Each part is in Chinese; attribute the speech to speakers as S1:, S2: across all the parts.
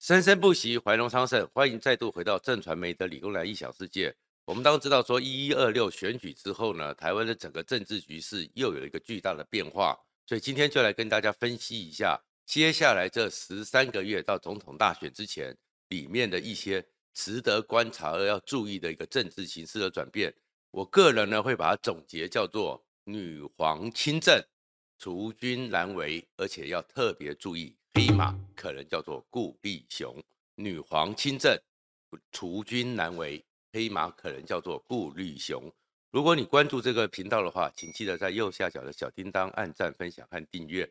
S1: 生生不息，怀荣昌盛，欢迎再度回到正传媒的理工男异想世界。我们当知道，说一一二六选举之后呢，台湾的整个政治局势又有一个巨大的变化，所以今天就来跟大家分析一下，接下来这十三个月到总统大选之前，里面的一些值得观察而要注意的一个政治形势的转变。我个人呢会把它总结叫做“女皇亲政，除君难为”，而且要特别注意。黑马可能叫做顾立雄，女皇亲政，除君难为。黑马可能叫做顾立雄。如果你关注这个频道的话，请记得在右下角的小叮当按赞、分享和订阅。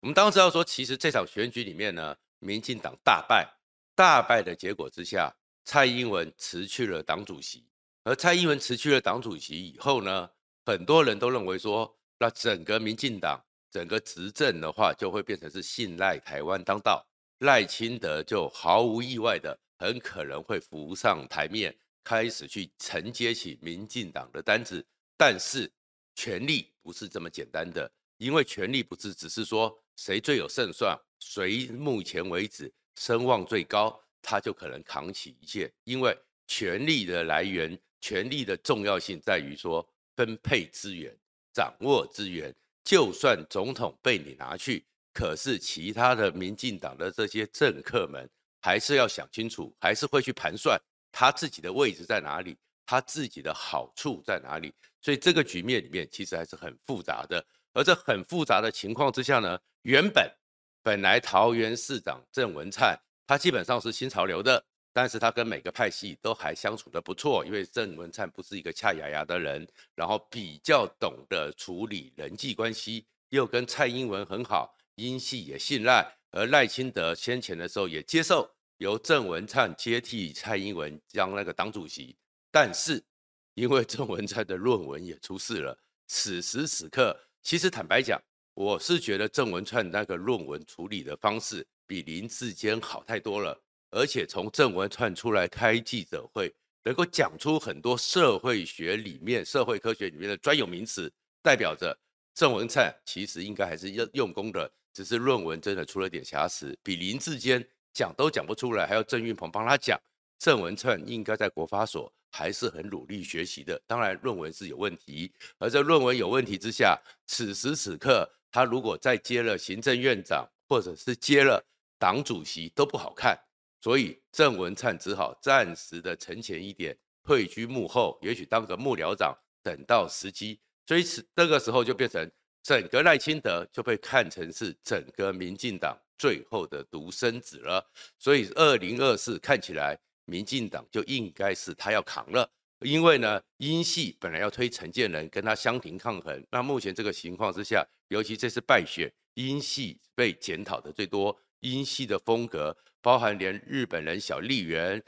S1: 我们当时要说，其实这场选举里面呢，民进党大败，大败的结果之下，蔡英文辞去了党主席。而蔡英文辞去了党主席以后呢，很多人都认为说，那整个民进党。整个执政的话，就会变成是信赖台湾当道，赖清德就毫无意外的很可能会浮上台面，开始去承接起民进党的单子。但是权力不是这么简单的，因为权力不是只是说谁最有胜算，谁目前为止声望最高，他就可能扛起一切。因为权力的来源，权力的重要性在于说分配资源，掌握资源。就算总统被你拿去，可是其他的民进党的这些政客们还是要想清楚，还是会去盘算他自己的位置在哪里，他自己的好处在哪里。所以这个局面里面其实还是很复杂的。而这很复杂的情况之下呢，原本本来桃园市长郑文灿他基本上是新潮流的。但是他跟每个派系都还相处得不错，因为郑文灿不是一个恰牙牙的人，然后比较懂得处理人际关系，又跟蔡英文很好，英系也信赖，而赖清德先前的时候也接受由郑文灿接替蔡英文当那个党主席，但是因为郑文灿的论文也出事了，此时此刻，其实坦白讲，我是觉得郑文灿那个论文处理的方式比林志坚好太多了。而且从郑文灿出来开记者会，能够讲出很多社会学里面、社会科学里面的专有名词，代表着郑文灿其实应该还是用用功的，只是论文真的出了点瑕疵，比林志坚讲都讲不出来，还要郑运鹏帮他讲。郑文灿应该在国发所还是很努力学习的，当然论文是有问题，而在论文有问题之下，此时此刻他如果再接了行政院长，或者是接了党主席，都不好看。所以郑文灿只好暂时的沉潜一点，退居幕后，也许当个幕僚长，等到时机。所以此这个时候就变成整个赖清德就被看成是整个民进党最后的独生子了。所以二零二四看起来民进党就应该是他要扛了，因为呢，英系本来要推陈建仁跟他相庭抗衡，那目前这个情况之下，尤其这次败选，英系被检讨的最多。英系的风格，包含连日本人小笠原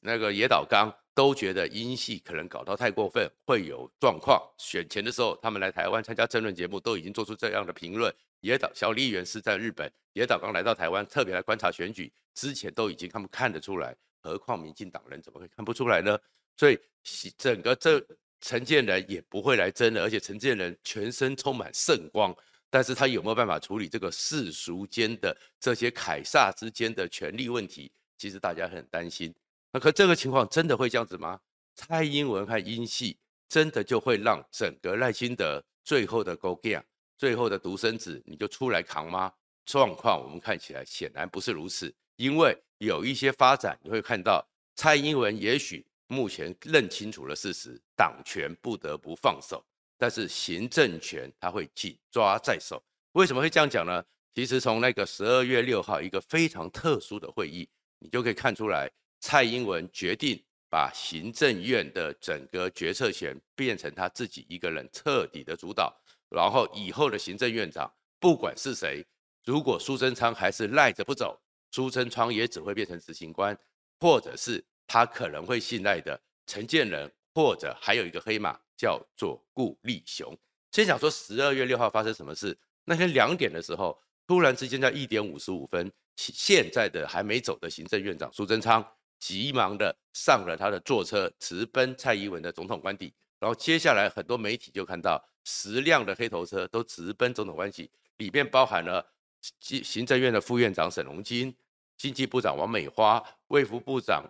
S1: 那个野岛刚都觉得英系可能搞到太过分，会有状况。选前的时候，他们来台湾参加政论节目，都已经做出这样的评论。野岛小笠原是在日本，野岛刚来到台湾，特别来观察选举，之前都已经他们看得出来，何况民进党人怎么会看不出来呢？所以整个这陈建仁也不会来争了，而且陈建仁全身充满圣光。但是他有没有办法处理这个世俗间的这些凯撒之间的权力问题？其实大家很担心。那可这个情况真的会这样子吗？蔡英文和英系真的就会让整个赖清德最后的勾践，最后的独生子你就出来扛吗？状况我们看起来显然不是如此，因为有一些发展你会看到，蔡英文也许目前认清楚了事实，党权不得不放手。但是行政权他会紧抓在手，为什么会这样讲呢？其实从那个十二月六号一个非常特殊的会议，你就可以看出来，蔡英文决定把行政院的整个决策权变成他自己一个人彻底的主导，然后以后的行政院长不管是谁，如果苏贞昌还是赖着不走，苏贞昌也只会变成执行官，或者是他可能会信赖的陈建仁，或者还有一个黑马。叫做顾立雄。先讲说十二月六号发生什么事。那天两点的时候，突然之间在一点五十五分，现在的还没走的行政院长苏贞昌急忙的上了他的座车，直奔蔡英文的总统官邸。然后接下来很多媒体就看到十辆的黑头车都直奔总统官邸，里面包含了行政院的副院长沈荣金，经济部长王美花、卫福部长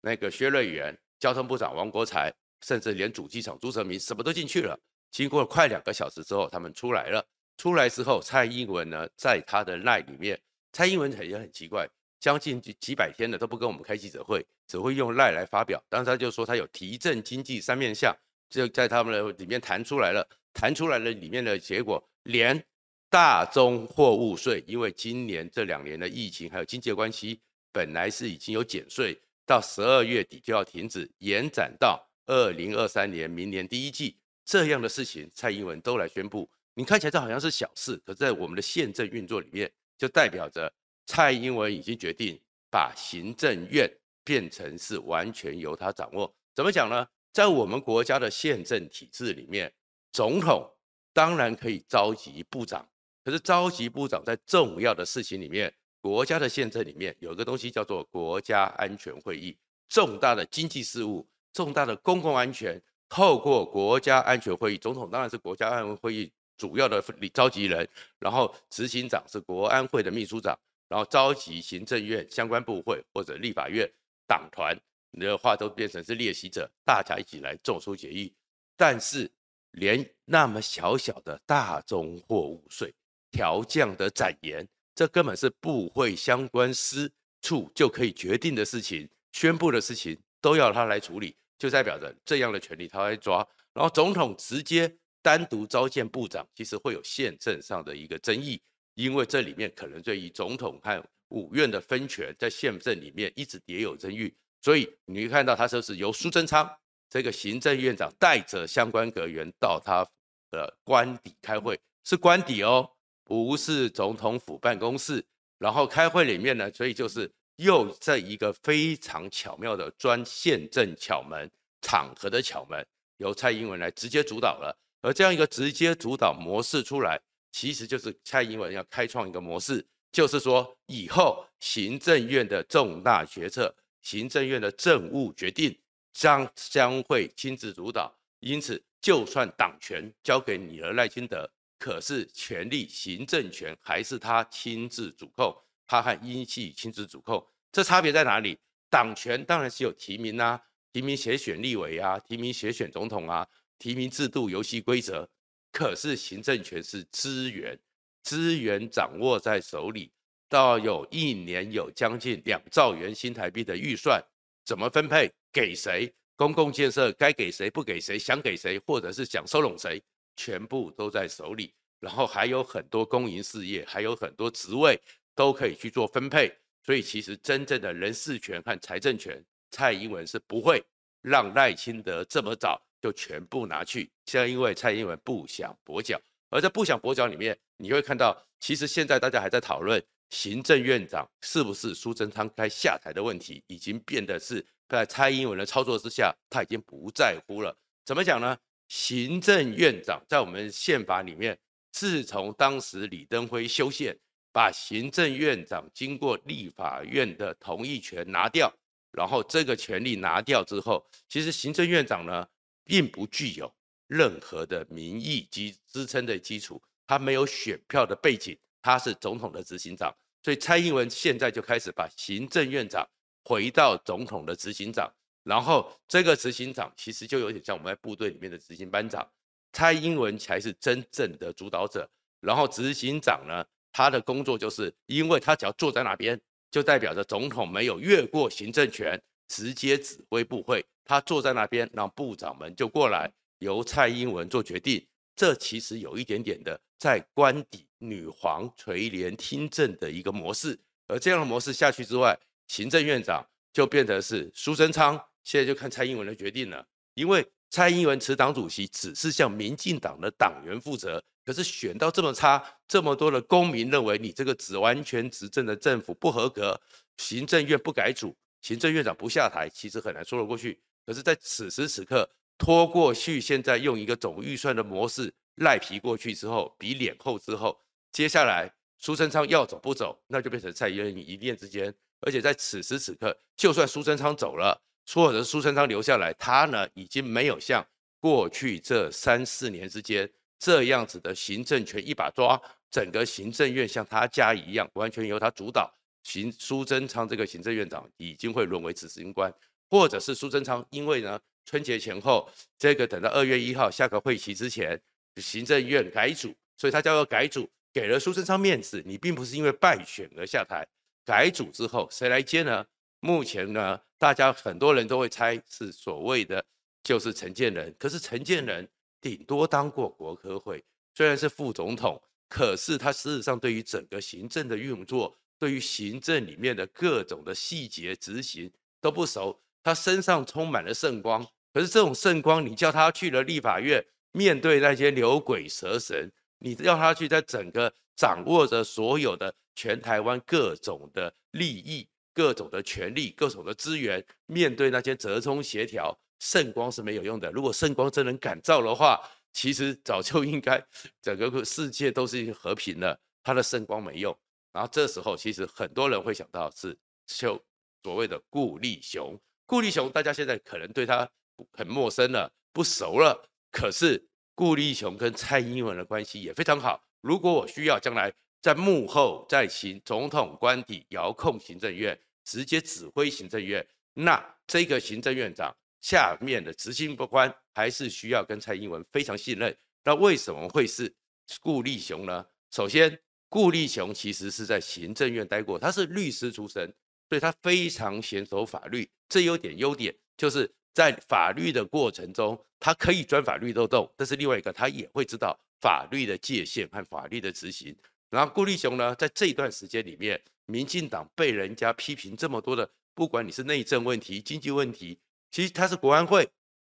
S1: 那个薛瑞元、交通部长王国材，甚至连主机厂朱成明什么都进去了。经过快两个小时之后，他们出来了。出来之后，蔡英文呢，在他的 LINE 里面，蔡英文也很奇怪，将近几几百天了都不跟我们开记者会，只会用 LINE 来发表。当时他就说他有提振经济三面向，就在他们的里面谈出来了，谈出来了里面的结果，连大宗货物税，因为今年这两年的疫情还有经济关系，本来是已经有减税，到十二月底就要停止，延展到二零二三年明年第一季。这样的事情，蔡英文都来宣布。你看起来这好像是小事，可是在我们的宪政运作里面，就代表着蔡英文已经决定把行政院变成是完全由他掌握。怎么讲呢？在我们国家的宪政体制里面，总统当然可以召集部长，可是召集部长在重要的事情里面，国家的宪政里面有个东西叫做国家安全会议，重大的经济事务、重大的公共安全。透过国家安全会议，总统当然是国家安全会议主要的召集人，然后执行长是国安会的秘书长，然后召集行政院相关部会或者立法院党团的话，都变成是列席者，大家一起来做出决议。但是连那么小小的大宗货物税调降的展延，这根本是部会相关司处就可以决定的事情，宣布的事情都要他来处理。就代表着这样的权力他会抓，然后总统直接单独召见部长，其实会有宪政上的一个争议，因为这里面可能对于总统和五院的分权在宪政里面一直也有争议，所以你会看到他说是由苏贞昌这个行政院长带着相关阁员到他的官邸开会，是官邸哦，不是总统府办公室，然后开会里面呢，所以就是。又在一个非常巧妙的专宪政巧门场合的巧门，由蔡英文来直接主导了。而这样一个直接主导模式出来，其实就是蔡英文要开创一个模式，就是说以后行政院的重大决策、行政院的政务决定将将会亲自主导。因此，就算党权交给你了赖清德，可是权力行政权还是他亲自主控。他和英系亲自主控，这差别在哪里？党权当然是有提名啊，提名协选立委啊，提名协选总统啊，提名制度游戏规则。可是行政权是资源，资源掌握在手里，到有一年有将近两兆元新台币的预算，怎么分配给谁？公共建设该给谁不给谁？想给谁或者是想收拢谁？全部都在手里。然后还有很多公营事业，还有很多职位。都可以去做分配，所以其实真正的人事权和财政权，蔡英文是不会让赖清德这么早就全部拿去，像因为蔡英文不想跛脚，而在不想跛脚里面，你会看到，其实现在大家还在讨论行政院长是不是苏贞昌该下台的问题，已经变得是在蔡英文的操作之下，他已经不在乎了。怎么讲呢？行政院长在我们宪法里面，自从当时李登辉修宪。把行政院长经过立法院的同意权拿掉，然后这个权利拿掉之后，其实行政院长呢，并不具有任何的民意及支撑的基础，他没有选票的背景，他是总统的执行长，所以蔡英文现在就开始把行政院长回到总统的执行长，然后这个执行长其实就有点像我们在部队里面的执行班长，蔡英文才是真正的主导者，然后执行长呢，他的工作就是，因为他只要坐在那边，就代表着总统没有越过行政权，直接指挥部会。他坐在那边，让部长们就过来，由蔡英文做决定。这其实有一点点的在官邸女皇垂帘听政的一个模式。而这样的模式下去之外，行政院长就变成是苏贞昌，现在就看蔡英文的决定了。因为蔡英文持党主席，只是向民进党的党员负责。可是选到这么差，这么多的公民认为你这个只完全执政的政府不合格，行政院不改组，行政院长不下台，其实很难说得过去。可是，在此时此刻拖过去，现在用一个总预算的模式赖皮过去之后，比脸厚之后，接下来苏贞昌要走不走，那就变成蔡英文一念之间。而且在此时此刻，就算苏贞昌走了，或者苏贞昌留下来，他呢已经没有像过去这三四年之间。这样子的行政权一把抓，整个行政院像他家一样，完全由他主导。行苏贞昌这个行政院长已经会沦为执行官，或者是苏贞昌因为呢春节前后这个等到二月一号下个会期之前，行政院改组，所以他叫做改组，给了苏贞昌面子。你并不是因为败选而下台，改组之后谁来接呢？目前呢，大家很多人都会猜是所谓的就是陈建仁，可是陈建仁顶多当过国科会，虽然是副总统。可是他事实上对于整个行政的运作，对于行政里面的各种的细节执行都不熟，他身上充满了圣光。可是这种圣光，你叫他去了立法院，面对那些牛鬼蛇神，你要他去在整个掌握着所有的全台湾各种的利益、各种的权利、各种的资源，面对那些折冲协调，圣光是没有用的。如果圣光真能感召的话，其实早就应该整个世界都是和平了，他的圣光没用。然后这时候，其实很多人会想到是就所谓的顾立雄。顾立雄，大家现在可能对他很陌生了，不熟了。可是顾立雄跟蔡英文的关系也非常好。如果我需要将来在幕后在行总统官邸遥控行政院，直接指挥行政院，那这个行政院长。下面的执行官还是需要跟蔡英文非常信任。那为什么会是顾立雄呢？首先，顾立雄其实是在行政院待过，他是律师出身，所以他非常娴熟法律。这有点优点，就是在法律的过程中，他可以钻法律漏洞。但是另外一个，他也会知道法律的界限和法律的执行。然后顾立雄呢，在这段时间里面，民进党被人家批评这么多的，不管你是内政问题、经济问题。其实他是国安会，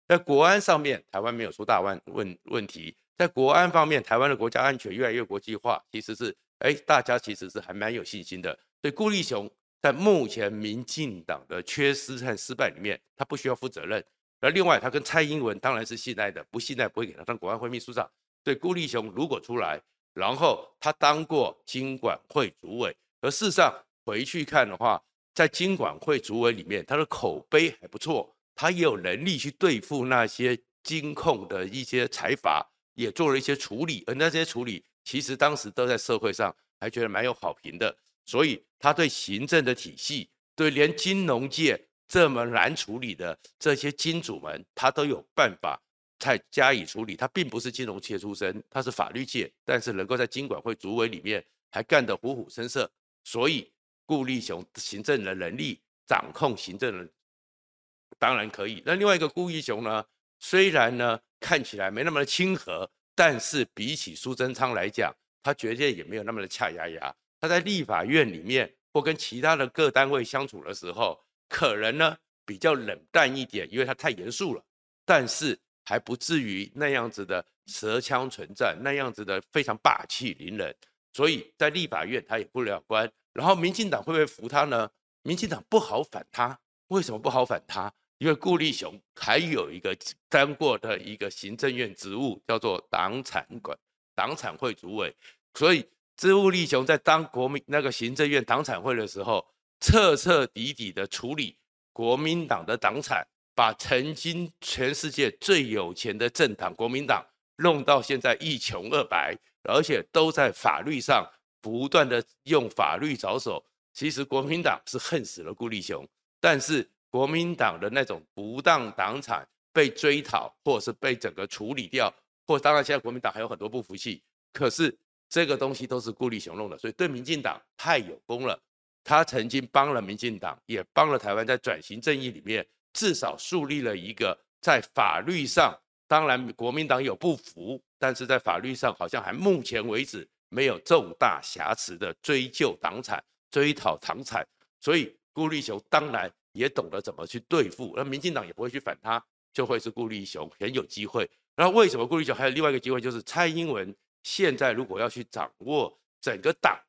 S1: 在国安上面，台湾没有出大问问问题。在国安方面，台湾的国家安全越来越国际化，其实是哎，大家其实是还蛮有信心的。所以顾立雄在目前民进党的缺失和失败里面，他不需要负责任。而另外，他跟蔡英文当然是信赖的，不信赖不会给他当国安会秘书长。所以顾立雄如果出来，然后他当过经管会主委，而事实上回去看的话，在经管会主委里面，他的口碑还不错。他也有能力去对付那些金控的一些财阀，也做了一些处理，而那些处理其实当时都在社会上还觉得蛮有好评的。所以他对行政的体系，对连金融界这么难处理的这些金主们，他都有办法再加以处理。他并不是金融界出身，他是法律界，但是能够在金管会主委里面还干得虎虎生色。所以顾立雄行政的能力，掌控行政的。当然可以。那另外一个顾立雄呢，虽然呢看起来没那么的亲和，但是比起苏贞昌来讲，他绝对也没有那么的恰牙牙。他在立法院里面或跟其他的各单位相处的时候，可能呢比较冷淡一点，因为他太严肃了。但是还不至于那样子的舌枪唇战，那样子的非常霸气凌人。所以在立法院他也不了关。然后民进党会不会服他呢？民进党不好反他。为什么不好反他？因为顾立雄还有一个当过的一个行政院职务，叫做党产管党产会主委，所以顾立雄在当国民那个行政院党产会的时候，彻彻底底的处理国民党的党产，把曾经全世界最有钱的政党国民党弄到现在一穷二白，而且都在法律上不断的用法律着手。其实国民党是恨死了顾立雄，但是。国民党的那种不当党产被追讨，或者是被整个处理掉，或当然现在国民党还有很多不服气，可是这个东西都是顾立雄弄的，所以对民进党太有功了。他曾经帮了民进党，也帮了台湾在转型正义里面，至少树立了一个在法律上，当然国民党有不服，但是在法律上好像还目前为止没有重大瑕疵的追究党产、追讨党产，所以顾立雄当然。也懂得怎么去对付，那民进党也不会去反他，就会是顾立雄很有机会。那为什么顾立雄还有另外一个机会，就是蔡英文现在如果要去掌握整个党，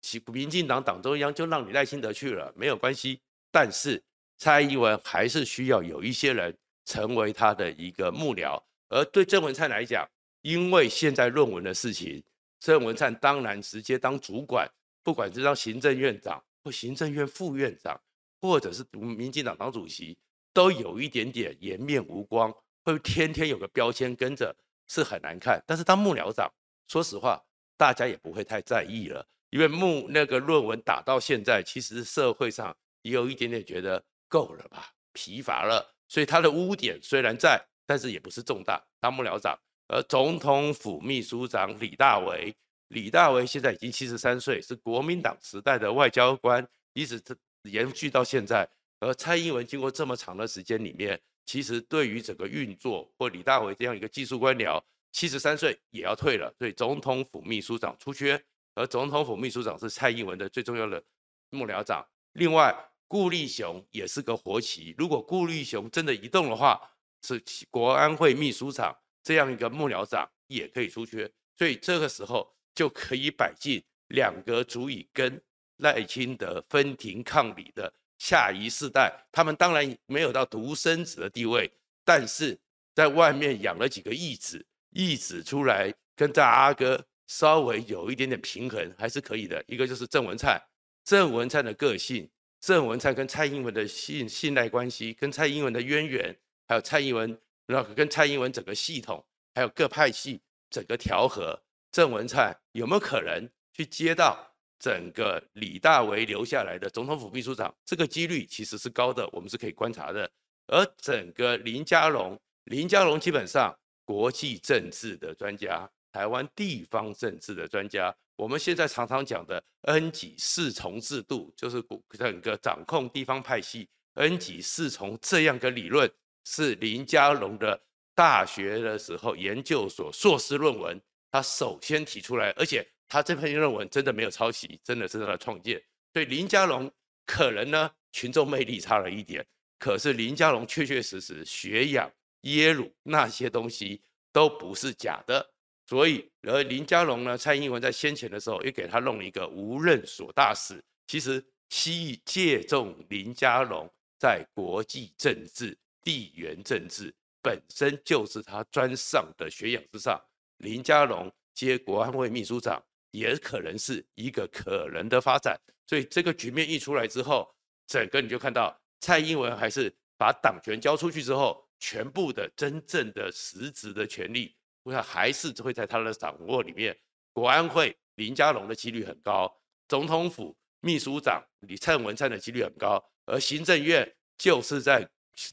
S1: 其民进党党中央就让你赖清德去了，没有关系。但是蔡英文还是需要有一些人成为他的一个幕僚。而对郑文灿来讲，因为现在论文的事情，郑文灿当然直接当主管，不管是当行政院长或行政院副院长。或者是民进党党主席都有一点点颜面无光，会天天有个标签跟着，是很难看。但是当幕僚长，说实话，大家也不会太在意了。因为幕那个论文打到现在，其实社会上也有一点点觉得够了吧，疲乏了，所以他的污点虽然在，但是也不是重大。当幕僚长，而总统府秘书长李大为，李大为现在已经七十三岁，是国民党时代的外交官，一直延续到现在。而蔡英文经过这么长的时间里面，其实对于整个运作或李大为这样一个技术官僚，七十三岁也要退了，所以总统府秘书长出缺。而总统府秘书长是蔡英文的最重要的幕僚长。另外，顾立雄也是个活棋。如果顾立雄真的移动的话，是国安会秘书长这样一个幕僚长也可以出缺。所以这个时候就可以摆进两个足以跟赖清德分庭抗礼的下一世代。他们当然没有到独生子的地位，但是在外面养了几个义子，义子出来跟大阿哥。稍微有一点点平衡还是可以的。一个就是郑文灿，郑文灿的个性，郑文灿跟蔡英文的信信赖关系，跟蔡英文的渊源，还有蔡英文，然后跟蔡英文整个系统，还有各派系整个调和，郑文灿有没有可能去接到整个李大为留下来的总统府秘书长？这个几率其实是高的，我们是可以观察的。而整个林佳龙，林佳龙基本上国际政治的专家。台湾地方政治的专家，我们现在常常讲的 N 级四重制度，就是整个掌控地方派系 N 级四重这样的理论，是林佳龙的大学的时候研究所硕士论文，他首先提出来，而且他这篇论文真的没有抄袭，真的是他的创建。所以林佳龙可能呢，群众魅力差了一点，可是林佳龙确确实实学养耶鲁那些东西都不是假的。所以，而林佳龙呢？蔡英文在先前的时候也给他弄了一个无任所大使。其实，西域借重林佳龙在国际政治、地缘政治本身就是他专上的学养之上。林佳龙接国安会秘书长，也可能是一个可能的发展。所以，这个局面一出来之后，整个你就看到蔡英文还是把党权交出去之后，全部的真正的实质的权力。我想还是会在他的掌握里面。国安会林佳龙的几率很高，总统府秘书长李灿文灿的几率很高，而行政院就是在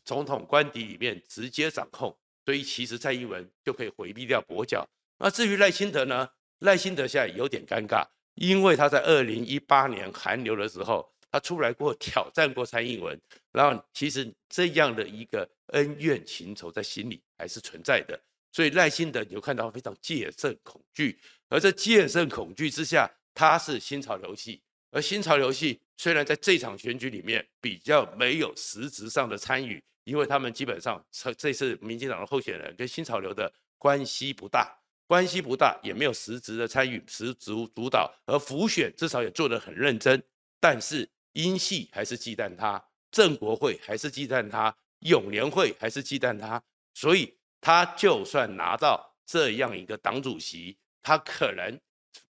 S1: 总统官邸里面直接掌控，所以其实蔡英文就可以回避掉跛脚。那至于赖清德呢？赖清德现在有点尴尬，因为他在二零一八年韩流的时候，他出来过挑战过蔡英文，然后其实这样的一个恩怨情仇在心里还是存在的。所以赖清德你就看到非常戒慎恐惧，而在戒慎恐惧之下，他是新潮流系，而新潮流系虽然在这场选举里面比较没有实质上的参与，因为他们基本上这这次民进党的候选人跟新潮流的关系不大，关系不大，也没有实质的参与，实质主导，而辅选至少也做得很认真，但是英系还是忌惮他，正国会还是忌惮他，永联会还是忌惮他，所以。他就算拿到这样一个党主席，他可能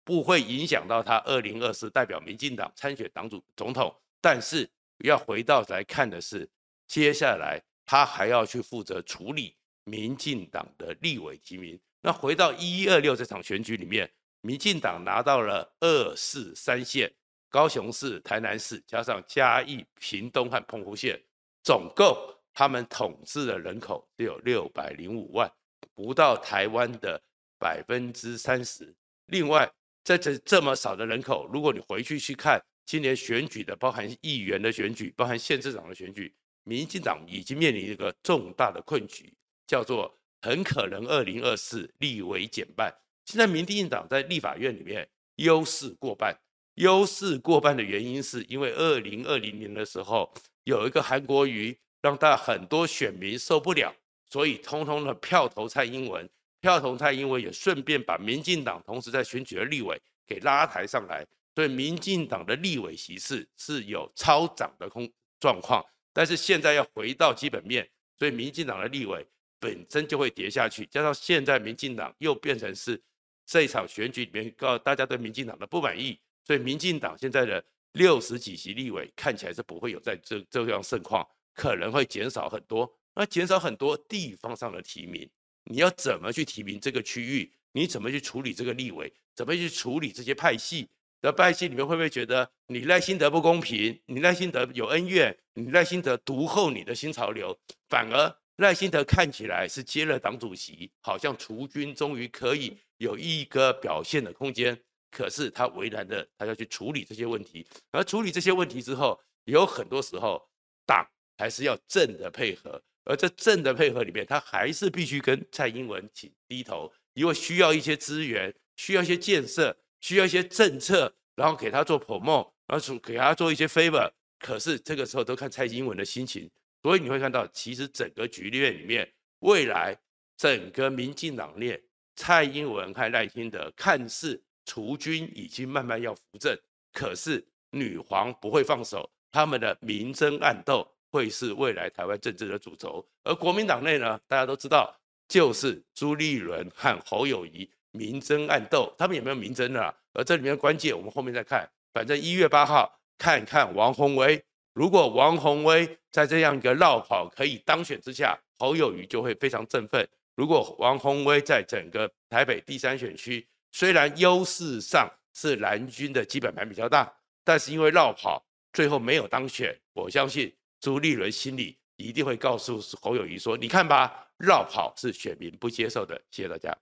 S1: 不会影响到他二零二四代表民进党参选党主总统。但是要回到来看的是，接下来他还要去负责处理民进党的立委提名。那回到一一二六这场选举里面，民进党拿到了二四三县，高雄市、台南市，加上嘉义、屏东和澎湖县，总共。他们统治的人口只有六百零五万，不到台湾的百分之三十。另外，在这这么少的人口，如果你回去去看今年选举的，包含议员的选举，包含县市长的选举，民进党已经面临一个重大的困局，叫做很可能二零二四立委减半。现在民进党在立法院里面优势过半，优势过半的原因是因为二零二零年的时候有一个韩国瑜。让大很多选民受不了，所以通通的票投蔡英文，票投蔡英文也顺便把民进党同时在选举的立委给拉抬上来，所以民进党的立委席次是有超涨的空状况。但是现在要回到基本面，所以民进党的立委本身就会跌下去，加上现在民进党又变成是这一场选举里面告大家对民进党的不满意，所以民进党现在的六十几席立委看起来是不会有在这这样盛况。可能会减少很多，那减少很多地方上的提名，你要怎么去提名这个区域？你怎么去处理这个立委？怎么去处理这些派系的百姓里面会不会觉得你赖心德不公平？你赖心德有恩怨？你赖心德独厚你的新潮流？反而赖心德看起来是接了党主席，好像除军终于可以有一个表现的空间。可是他为难的，他要去处理这些问题。而处理这些问题之后，有很多时候党还是要政的配合。而这政的配合里面，他还是必须跟蔡英文请低头，因为需要一些资源，需要一些建设，需要一些政策，然后给他做 promo，然后给他做一些 favor。可是这个时候都看蔡英文的心情，所以你会看到，其实整个局面里面，未来整个民进党内，蔡英文和赖清德看似除军已经慢慢要扶正，可是女皇不会放手，他们的明争暗斗。会是未来台湾政治的主轴，而国民党内呢，大家都知道，就是朱立伦和侯友宜明争暗斗，他们有没有明争呢？而这里面关键，我们后面再看。反正一月八号，看看王宏威，如果王宏威在这样一个绕跑可以当选之下，侯友谊就会非常振奋。如果王宏威在整个台北第三选区，虽然优势上是蓝军的基本盘比较大，但是因为绕跑，最后没有当选，我相信。朱立伦心里一定会告诉侯友谊说：“你看吧，绕跑是选民不接受的。”谢谢大家。